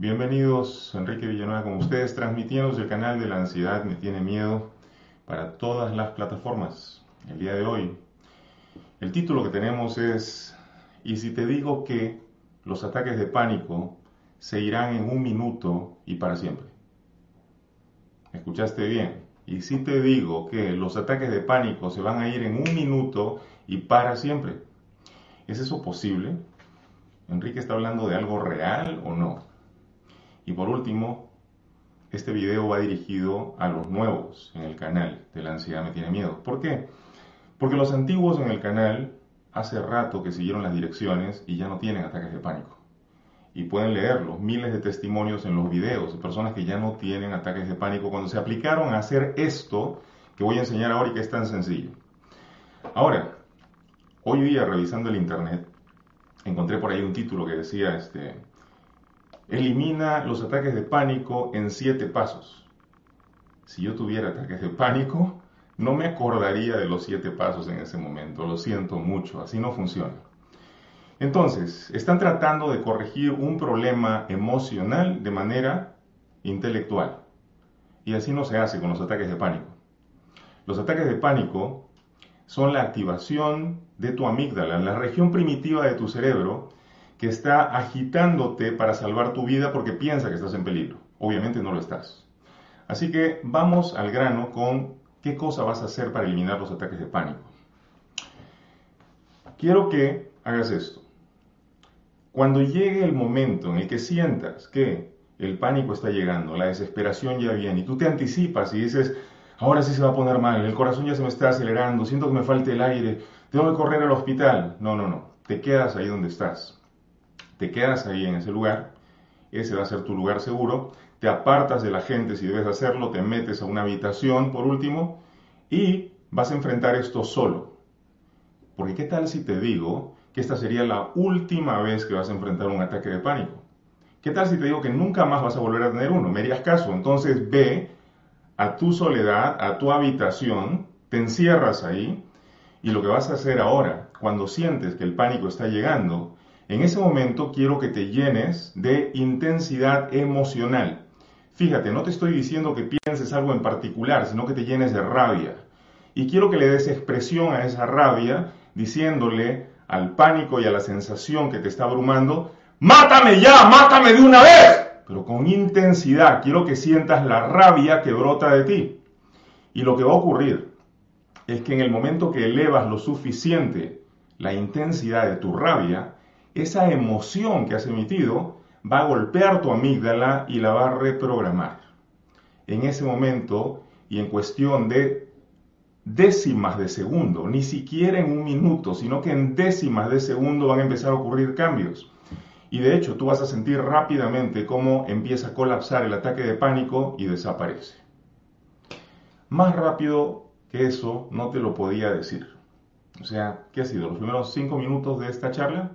Bienvenidos, Enrique Villanueva con ustedes, transmitiendo el canal de la ansiedad me tiene miedo para todas las plataformas. El día de hoy, el título que tenemos es, ¿y si te digo que los ataques de pánico se irán en un minuto y para siempre? ¿Escuchaste bien? ¿Y si te digo que los ataques de pánico se van a ir en un minuto y para siempre? ¿Es eso posible? ¿Enrique está hablando de algo real o no? Y por último, este video va dirigido a los nuevos en el canal de la ansiedad me tiene miedo. ¿Por qué? Porque los antiguos en el canal hace rato que siguieron las direcciones y ya no tienen ataques de pánico. Y pueden leerlos, miles de testimonios en los videos de personas que ya no tienen ataques de pánico cuando se aplicaron a hacer esto que voy a enseñar ahora y que es tan sencillo. Ahora, hoy día revisando el internet, encontré por ahí un título que decía, este, Elimina los ataques de pánico en siete pasos. Si yo tuviera ataques de pánico, no me acordaría de los siete pasos en ese momento. Lo siento mucho, así no funciona. Entonces, están tratando de corregir un problema emocional de manera intelectual. Y así no se hace con los ataques de pánico. Los ataques de pánico son la activación de tu amígdala, la región primitiva de tu cerebro, que está agitándote para salvar tu vida porque piensa que estás en peligro. Obviamente no lo estás. Así que vamos al grano con qué cosa vas a hacer para eliminar los ataques de pánico. Quiero que hagas esto. Cuando llegue el momento en el que sientas que el pánico está llegando, la desesperación ya viene y tú te anticipas y dices, ahora sí se va a poner mal, el corazón ya se me está acelerando, siento que me falte el aire, tengo que correr al hospital. No, no, no, te quedas ahí donde estás te quedas ahí en ese lugar, ese va a ser tu lugar seguro, te apartas de la gente si debes hacerlo, te metes a una habitación por último y vas a enfrentar esto solo. Porque ¿qué tal si te digo que esta sería la última vez que vas a enfrentar un ataque de pánico? ¿Qué tal si te digo que nunca más vas a volver a tener uno? Me harías caso. Entonces ve a tu soledad, a tu habitación, te encierras ahí y lo que vas a hacer ahora, cuando sientes que el pánico está llegando, en ese momento quiero que te llenes de intensidad emocional. Fíjate, no te estoy diciendo que pienses algo en particular, sino que te llenes de rabia. Y quiero que le des expresión a esa rabia diciéndole al pánico y a la sensación que te está abrumando, mátame ya, mátame de una vez, pero con intensidad. Quiero que sientas la rabia que brota de ti. Y lo que va a ocurrir es que en el momento que elevas lo suficiente la intensidad de tu rabia, esa emoción que has emitido va a golpear tu amígdala y la va a reprogramar. En ese momento y en cuestión de décimas de segundo, ni siquiera en un minuto, sino que en décimas de segundo van a empezar a ocurrir cambios. Y de hecho tú vas a sentir rápidamente cómo empieza a colapsar el ataque de pánico y desaparece. Más rápido que eso no te lo podía decir. O sea, ¿qué ha sido? ¿Los primeros cinco minutos de esta charla?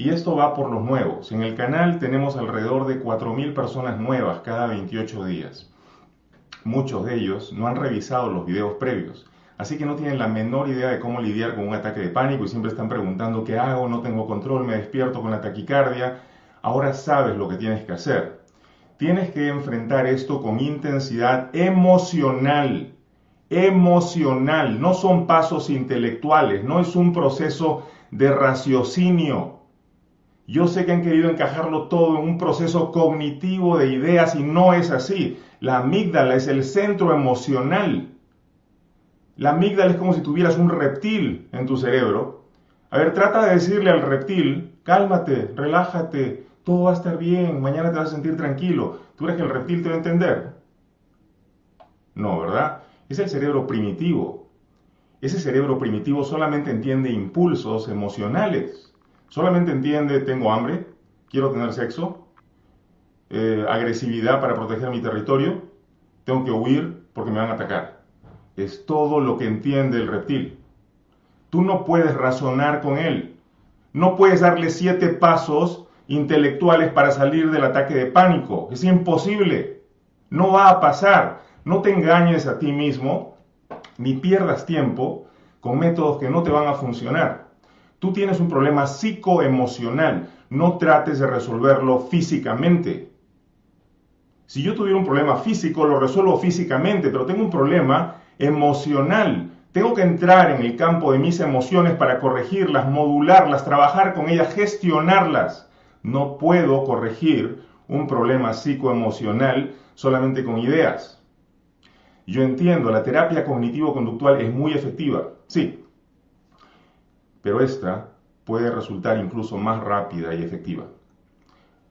Y esto va por los nuevos. En el canal tenemos alrededor de 4.000 personas nuevas cada 28 días. Muchos de ellos no han revisado los videos previos, así que no tienen la menor idea de cómo lidiar con un ataque de pánico y siempre están preguntando qué hago, no tengo control, me despierto con la taquicardia. Ahora sabes lo que tienes que hacer. Tienes que enfrentar esto con intensidad emocional. Emocional, no son pasos intelectuales, no es un proceso de raciocinio. Yo sé que han querido encajarlo todo en un proceso cognitivo de ideas y no es así. La amígdala es el centro emocional. La amígdala es como si tuvieras un reptil en tu cerebro. A ver, trata de decirle al reptil, cálmate, relájate, todo va a estar bien, mañana te vas a sentir tranquilo. ¿Tú crees que el reptil te va a entender? No, ¿verdad? Es el cerebro primitivo. Ese cerebro primitivo solamente entiende impulsos emocionales. Solamente entiende, tengo hambre, quiero tener sexo, eh, agresividad para proteger mi territorio, tengo que huir porque me van a atacar. Es todo lo que entiende el reptil. Tú no puedes razonar con él. No puedes darle siete pasos intelectuales para salir del ataque de pánico. Es imposible. No va a pasar. No te engañes a ti mismo ni pierdas tiempo con métodos que no te van a funcionar. Tú tienes un problema psicoemocional, no trates de resolverlo físicamente. Si yo tuviera un problema físico, lo resuelvo físicamente, pero tengo un problema emocional. Tengo que entrar en el campo de mis emociones para corregirlas, modularlas, trabajar con ellas, gestionarlas. No puedo corregir un problema psicoemocional solamente con ideas. Yo entiendo, la terapia cognitivo-conductual es muy efectiva, sí, pero esta puede resultar incluso más rápida y efectiva.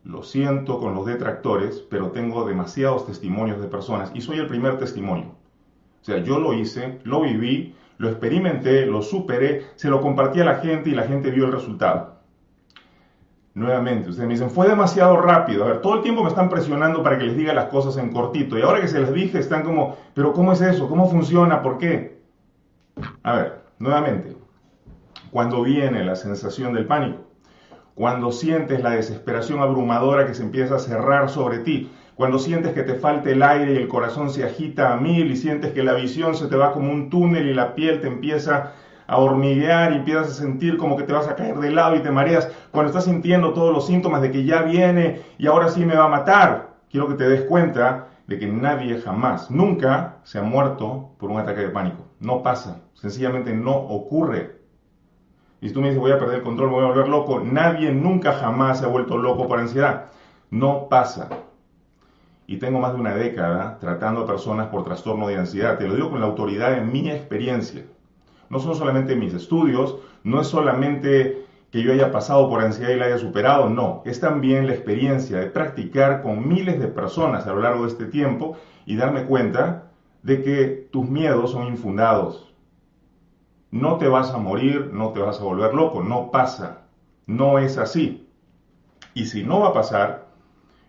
Lo siento con los detractores, pero tengo demasiados testimonios de personas y soy el primer testimonio. O sea, yo lo hice, lo viví, lo experimenté, lo superé, se lo compartí a la gente y la gente vio el resultado. Nuevamente, ustedes me dicen, fue demasiado rápido. A ver, todo el tiempo me están presionando para que les diga las cosas en cortito. Y ahora que se les dije, están como, pero ¿cómo es eso? ¿Cómo funciona? ¿Por qué? A ver, nuevamente, cuando viene la sensación del pánico, cuando sientes la desesperación abrumadora que se empieza a cerrar sobre ti, cuando sientes que te falta el aire y el corazón se agita a mil y sientes que la visión se te va como un túnel y la piel te empieza a hormiguear y empiezas a sentir como que te vas a caer de lado y te mareas, cuando estás sintiendo todos los síntomas de que ya viene y ahora sí me va a matar, quiero que te des cuenta de que nadie jamás, nunca se ha muerto por un ataque de pánico. No pasa, sencillamente no ocurre. Y si tú me dices voy a perder el control, voy a volver loco, nadie nunca jamás se ha vuelto loco por ansiedad. No pasa. Y tengo más de una década tratando a personas por trastorno de ansiedad. Te lo digo con la autoridad de mi experiencia no son solamente mis estudios, no es solamente que yo haya pasado por ansiedad y la haya superado, no, es también la experiencia de practicar con miles de personas a lo largo de este tiempo y darme cuenta de que tus miedos son infundados. No te vas a morir, no te vas a volver loco, no pasa, no es así. Y si no va a pasar,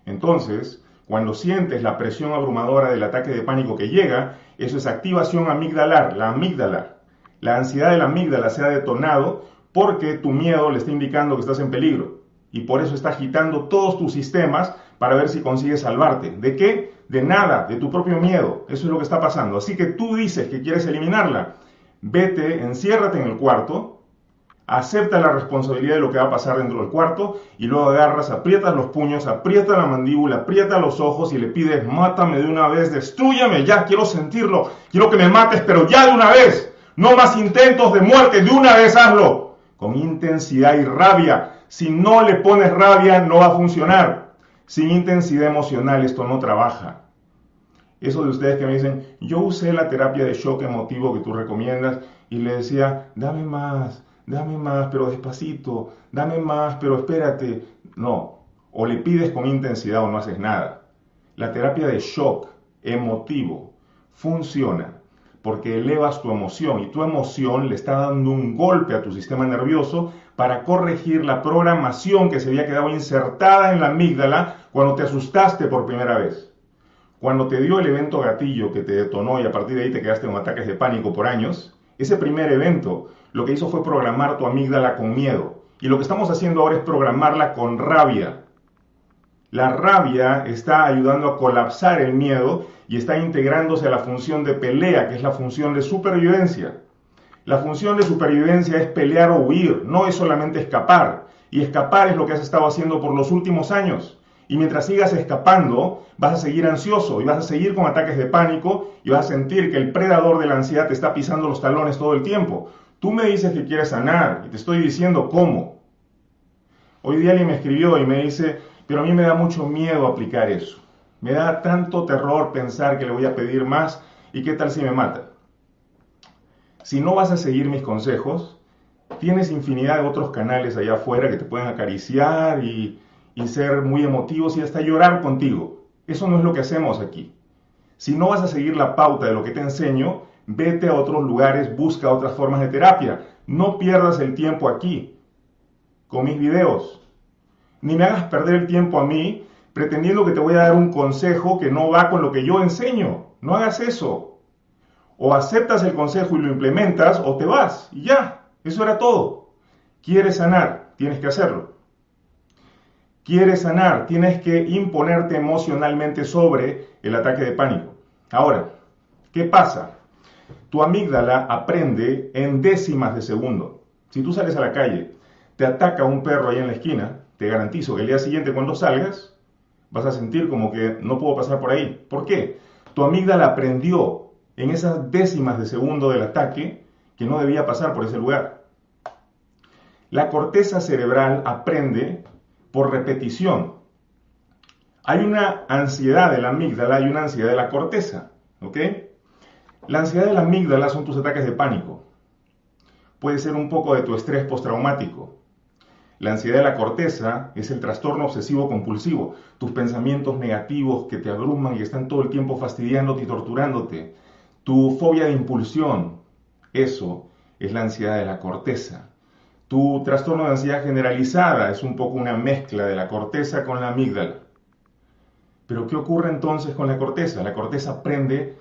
entonces, cuando sientes la presión abrumadora del ataque de pánico que llega, eso es activación amigdalar, la amígdala, la ansiedad de la amígdala se ha detonado porque tu miedo le está indicando que estás en peligro y por eso está agitando todos tus sistemas para ver si consigues salvarte. ¿De qué? De nada, de tu propio miedo. Eso es lo que está pasando. Así que tú dices que quieres eliminarla. Vete, enciérrate en el cuarto, acepta la responsabilidad de lo que va a pasar dentro del cuarto y luego agarras, aprietas los puños, aprieta la mandíbula, aprieta los ojos y le pides, mátame de una vez, destruyame, ya quiero sentirlo, quiero que me mates, pero ya de una vez. No más intentos de muerte, de una vez hazlo, con intensidad y rabia. Si no le pones rabia, no va a funcionar. Sin intensidad emocional esto no trabaja. Eso de ustedes que me dicen, yo usé la terapia de shock emotivo que tú recomiendas y le decía, dame más, dame más, pero despacito, dame más, pero espérate. No, o le pides con intensidad o no haces nada. La terapia de shock emotivo funciona porque elevas tu emoción y tu emoción le está dando un golpe a tu sistema nervioso para corregir la programación que se había quedado insertada en la amígdala cuando te asustaste por primera vez. Cuando te dio el evento gatillo que te detonó y a partir de ahí te quedaste en ataques de pánico por años, ese primer evento lo que hizo fue programar tu amígdala con miedo. Y lo que estamos haciendo ahora es programarla con rabia. La rabia está ayudando a colapsar el miedo y está integrándose a la función de pelea, que es la función de supervivencia. La función de supervivencia es pelear o huir, no es solamente escapar. Y escapar es lo que has estado haciendo por los últimos años. Y mientras sigas escapando, vas a seguir ansioso y vas a seguir con ataques de pánico y vas a sentir que el predador de la ansiedad te está pisando los talones todo el tiempo. Tú me dices que quieres sanar y te estoy diciendo cómo. Hoy día alguien me escribió y me dice, pero a mí me da mucho miedo aplicar eso. Me da tanto terror pensar que le voy a pedir más y qué tal si me mata. Si no vas a seguir mis consejos, tienes infinidad de otros canales allá afuera que te pueden acariciar y, y ser muy emotivos y hasta llorar contigo. Eso no es lo que hacemos aquí. Si no vas a seguir la pauta de lo que te enseño, vete a otros lugares, busca otras formas de terapia. No pierdas el tiempo aquí con mis videos ni me hagas perder el tiempo a mí pretendiendo que te voy a dar un consejo que no va con lo que yo enseño. No hagas eso. O aceptas el consejo y lo implementas o te vas. Y ya, eso era todo. Quieres sanar, tienes que hacerlo. Quieres sanar, tienes que imponerte emocionalmente sobre el ataque de pánico. Ahora, ¿qué pasa? Tu amígdala aprende en décimas de segundo. Si tú sales a la calle, te ataca un perro ahí en la esquina, te garantizo que el día siguiente cuando salgas, vas a sentir como que no puedo pasar por ahí. ¿Por qué? Tu amígdala aprendió en esas décimas de segundo del ataque que no debía pasar por ese lugar. La corteza cerebral aprende por repetición. Hay una ansiedad de la amígdala y una ansiedad de la corteza. ¿Ok? La ansiedad de la amígdala son tus ataques de pánico. Puede ser un poco de tu estrés postraumático. La ansiedad de la corteza es el trastorno obsesivo compulsivo, tus pensamientos negativos que te abruman y están todo el tiempo fastidiándote y torturándote. Tu fobia de impulsión, eso es la ansiedad de la corteza. Tu trastorno de ansiedad generalizada es un poco una mezcla de la corteza con la amígdala. Pero ¿qué ocurre entonces con la corteza? La corteza aprende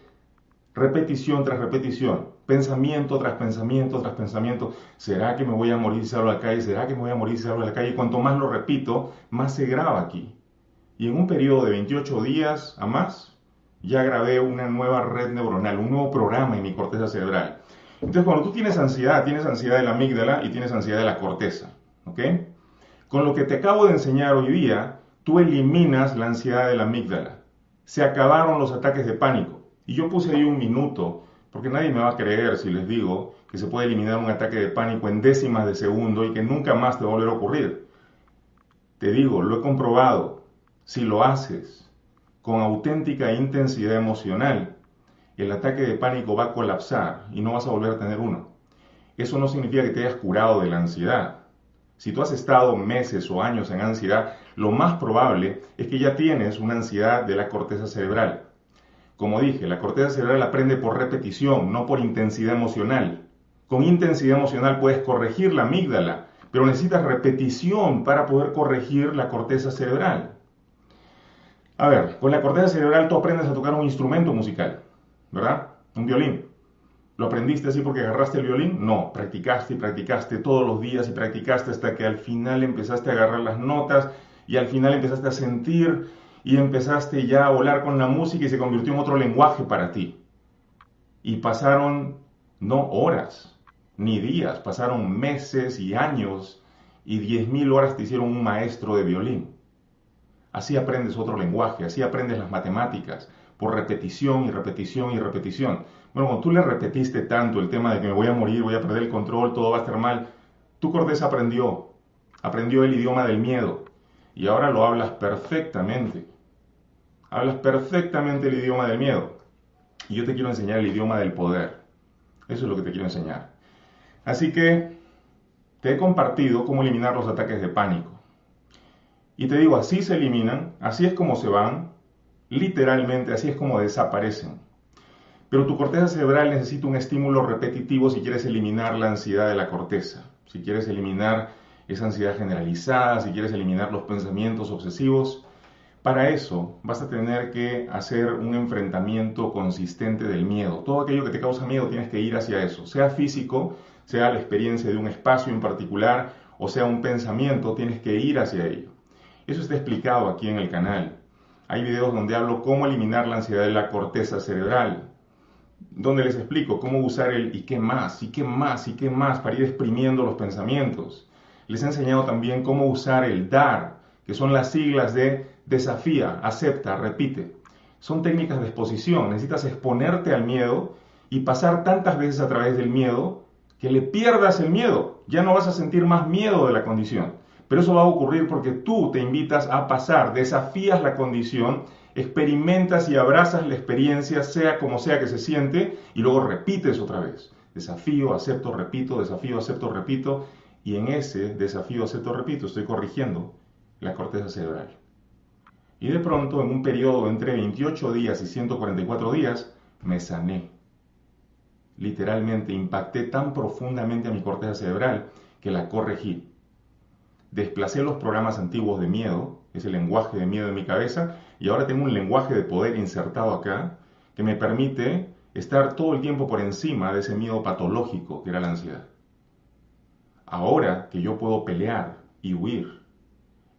repetición tras repetición, pensamiento tras pensamiento tras pensamiento. ¿Será que me voy a morir si salgo a la calle? ¿Será que me voy a morir si salgo a la calle? Y cuanto más lo repito, más se graba aquí. Y en un periodo de 28 días a más, ya grabé una nueva red neuronal, un nuevo programa en mi corteza cerebral. Entonces, cuando tú tienes ansiedad, tienes ansiedad de la amígdala y tienes ansiedad de la corteza. ¿Ok? Con lo que te acabo de enseñar hoy día, tú eliminas la ansiedad de la amígdala. Se acabaron los ataques de pánico. Y yo puse ahí un minuto, porque nadie me va a creer si les digo que se puede eliminar un ataque de pánico en décimas de segundo y que nunca más te va a volver a ocurrir. Te digo, lo he comprobado. Si lo haces con auténtica intensidad emocional, el ataque de pánico va a colapsar y no vas a volver a tener uno. Eso no significa que te hayas curado de la ansiedad. Si tú has estado meses o años en ansiedad, lo más probable es que ya tienes una ansiedad de la corteza cerebral. Como dije, la corteza cerebral aprende por repetición, no por intensidad emocional. Con intensidad emocional puedes corregir la amígdala, pero necesitas repetición para poder corregir la corteza cerebral. A ver, con la corteza cerebral tú aprendes a tocar un instrumento musical. ¿Verdad? Un violín. ¿Lo aprendiste así porque agarraste el violín? No, practicaste y practicaste todos los días y practicaste hasta que al final empezaste a agarrar las notas y al final empezaste a sentir y empezaste ya a volar con la música y se convirtió en otro lenguaje para ti. Y pasaron no horas ni días, pasaron meses y años y diez mil horas te hicieron un maestro de violín. Así aprendes otro lenguaje, así aprendes las matemáticas, por repetición y repetición y repetición. Bueno, cuando tú le repetiste tanto el tema de que me voy a morir, voy a perder el control, todo va a estar mal, tu corteza aprendió, aprendió el idioma del miedo y ahora lo hablas perfectamente. Hablas perfectamente el idioma del miedo. Y yo te quiero enseñar el idioma del poder. Eso es lo que te quiero enseñar. Así que te he compartido cómo eliminar los ataques de pánico. Y te digo, así se eliminan, así es como se van, Literalmente, así es como desaparecen. Pero tu corteza cerebral necesita un estímulo repetitivo si quieres eliminar la ansiedad de la corteza, si quieres eliminar esa ansiedad generalizada, si quieres eliminar los pensamientos obsesivos. Para eso vas a tener que hacer un enfrentamiento consistente del miedo. Todo aquello que te causa miedo tienes que ir hacia eso, sea físico, sea la experiencia de un espacio en particular o sea un pensamiento, tienes que ir hacia ello. Eso está explicado aquí en el canal. Hay videos donde hablo cómo eliminar la ansiedad de la corteza cerebral, donde les explico cómo usar el y qué más, y qué más, y qué más para ir exprimiendo los pensamientos. Les he enseñado también cómo usar el dar, que son las siglas de desafía, acepta, repite. Son técnicas de exposición. Necesitas exponerte al miedo y pasar tantas veces a través del miedo que le pierdas el miedo. Ya no vas a sentir más miedo de la condición. Pero eso va a ocurrir porque tú te invitas a pasar, desafías la condición, experimentas y abrazas la experiencia, sea como sea que se siente, y luego repites otra vez. Desafío, acepto, repito, desafío, acepto, repito, y en ese desafío, acepto, repito, estoy corrigiendo la corteza cerebral. Y de pronto, en un periodo entre 28 días y 144 días, me sané. Literalmente impacté tan profundamente a mi corteza cerebral que la corregí desplacé los programas antiguos de miedo, ese lenguaje de miedo en mi cabeza, y ahora tengo un lenguaje de poder insertado acá que me permite estar todo el tiempo por encima de ese miedo patológico que era la ansiedad. Ahora que yo puedo pelear y huir,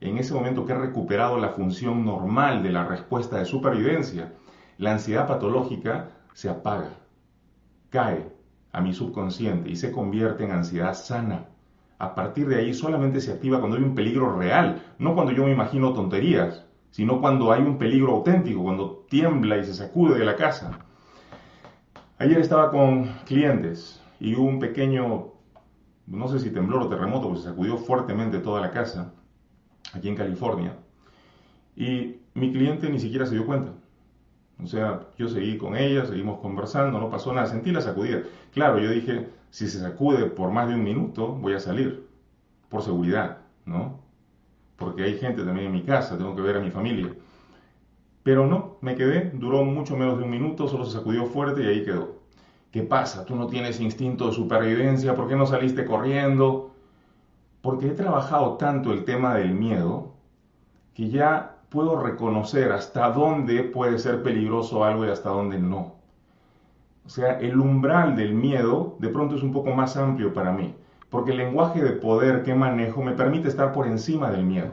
en ese momento que he recuperado la función normal de la respuesta de supervivencia, la ansiedad patológica se apaga, cae a mi subconsciente y se convierte en ansiedad sana a partir de ahí solamente se activa cuando hay un peligro real, no cuando yo me imagino tonterías, sino cuando hay un peligro auténtico, cuando tiembla y se sacude de la casa. Ayer estaba con clientes y hubo un pequeño, no sé si temblor o terremoto, pues se sacudió fuertemente toda la casa, aquí en California, y mi cliente ni siquiera se dio cuenta. O sea, yo seguí con ella, seguimos conversando, no pasó nada, sentí la sacudida. Claro, yo dije, si se sacude por más de un minuto, voy a salir, por seguridad, ¿no? Porque hay gente también en mi casa, tengo que ver a mi familia. Pero no, me quedé, duró mucho menos de un minuto, solo se sacudió fuerte y ahí quedó. ¿Qué pasa? ¿Tú no tienes instinto de supervivencia? ¿Por qué no saliste corriendo? Porque he trabajado tanto el tema del miedo que ya puedo reconocer hasta dónde puede ser peligroso algo y hasta dónde no. O sea, el umbral del miedo de pronto es un poco más amplio para mí, porque el lenguaje de poder que manejo me permite estar por encima del miedo.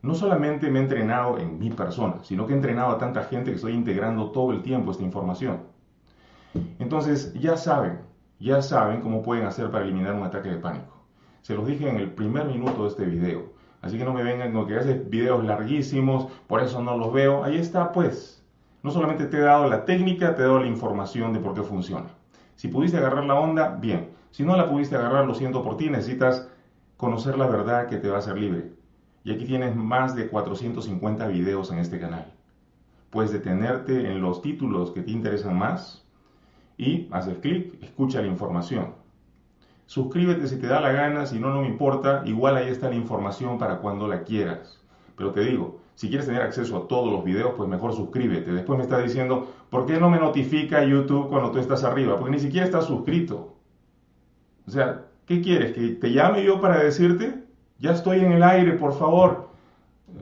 No solamente me he entrenado en mi persona, sino que he entrenado a tanta gente que estoy integrando todo el tiempo esta información. Entonces, ya saben, ya saben cómo pueden hacer para eliminar un ataque de pánico. Se los dije en el primer minuto de este video. Así que no me vengan con que haces videos larguísimos, por eso no los veo. Ahí está, pues. No solamente te he dado la técnica, te he dado la información de por qué funciona. Si pudiste agarrar la onda, bien. Si no la pudiste agarrar, lo siento por ti, necesitas conocer la verdad que te va a hacer libre. Y aquí tienes más de 450 videos en este canal. Puedes detenerte en los títulos que te interesan más y haces clic, escucha la información. Suscríbete si te da la gana, si no, no me importa. Igual ahí está la información para cuando la quieras. Pero te digo, si quieres tener acceso a todos los videos, pues mejor suscríbete. Después me está diciendo, ¿por qué no me notifica YouTube cuando tú estás arriba? Porque ni siquiera estás suscrito. O sea, ¿qué quieres? ¿Que te llame yo para decirte? Ya estoy en el aire, por favor.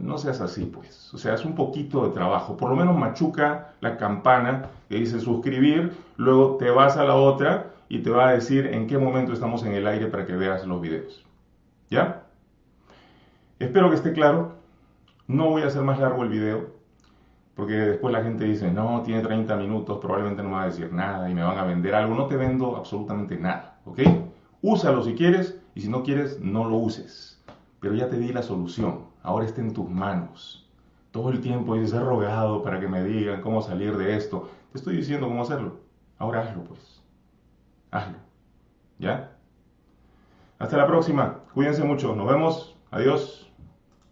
No seas así, pues. O sea, es un poquito de trabajo. Por lo menos machuca la campana que dice suscribir, luego te vas a la otra y te va a decir en qué momento estamos en el aire para que veas los videos. ¿Ya? Espero que esté claro. No voy a hacer más largo el video, porque después la gente dice, no, tiene 30 minutos, probablemente no me va a decir nada y me van a vender algo. No te vendo absolutamente nada, ¿ok? Úsalo si quieres y si no quieres, no lo uses. Pero ya te di la solución, ahora está en tus manos. Todo el tiempo dices, he rogado para que me digan cómo salir de esto. Te estoy diciendo cómo hacerlo. Ahora hazlo, pues hazlo. ¿Ya? Hasta la próxima. Cuídense mucho. Nos vemos. Adiós.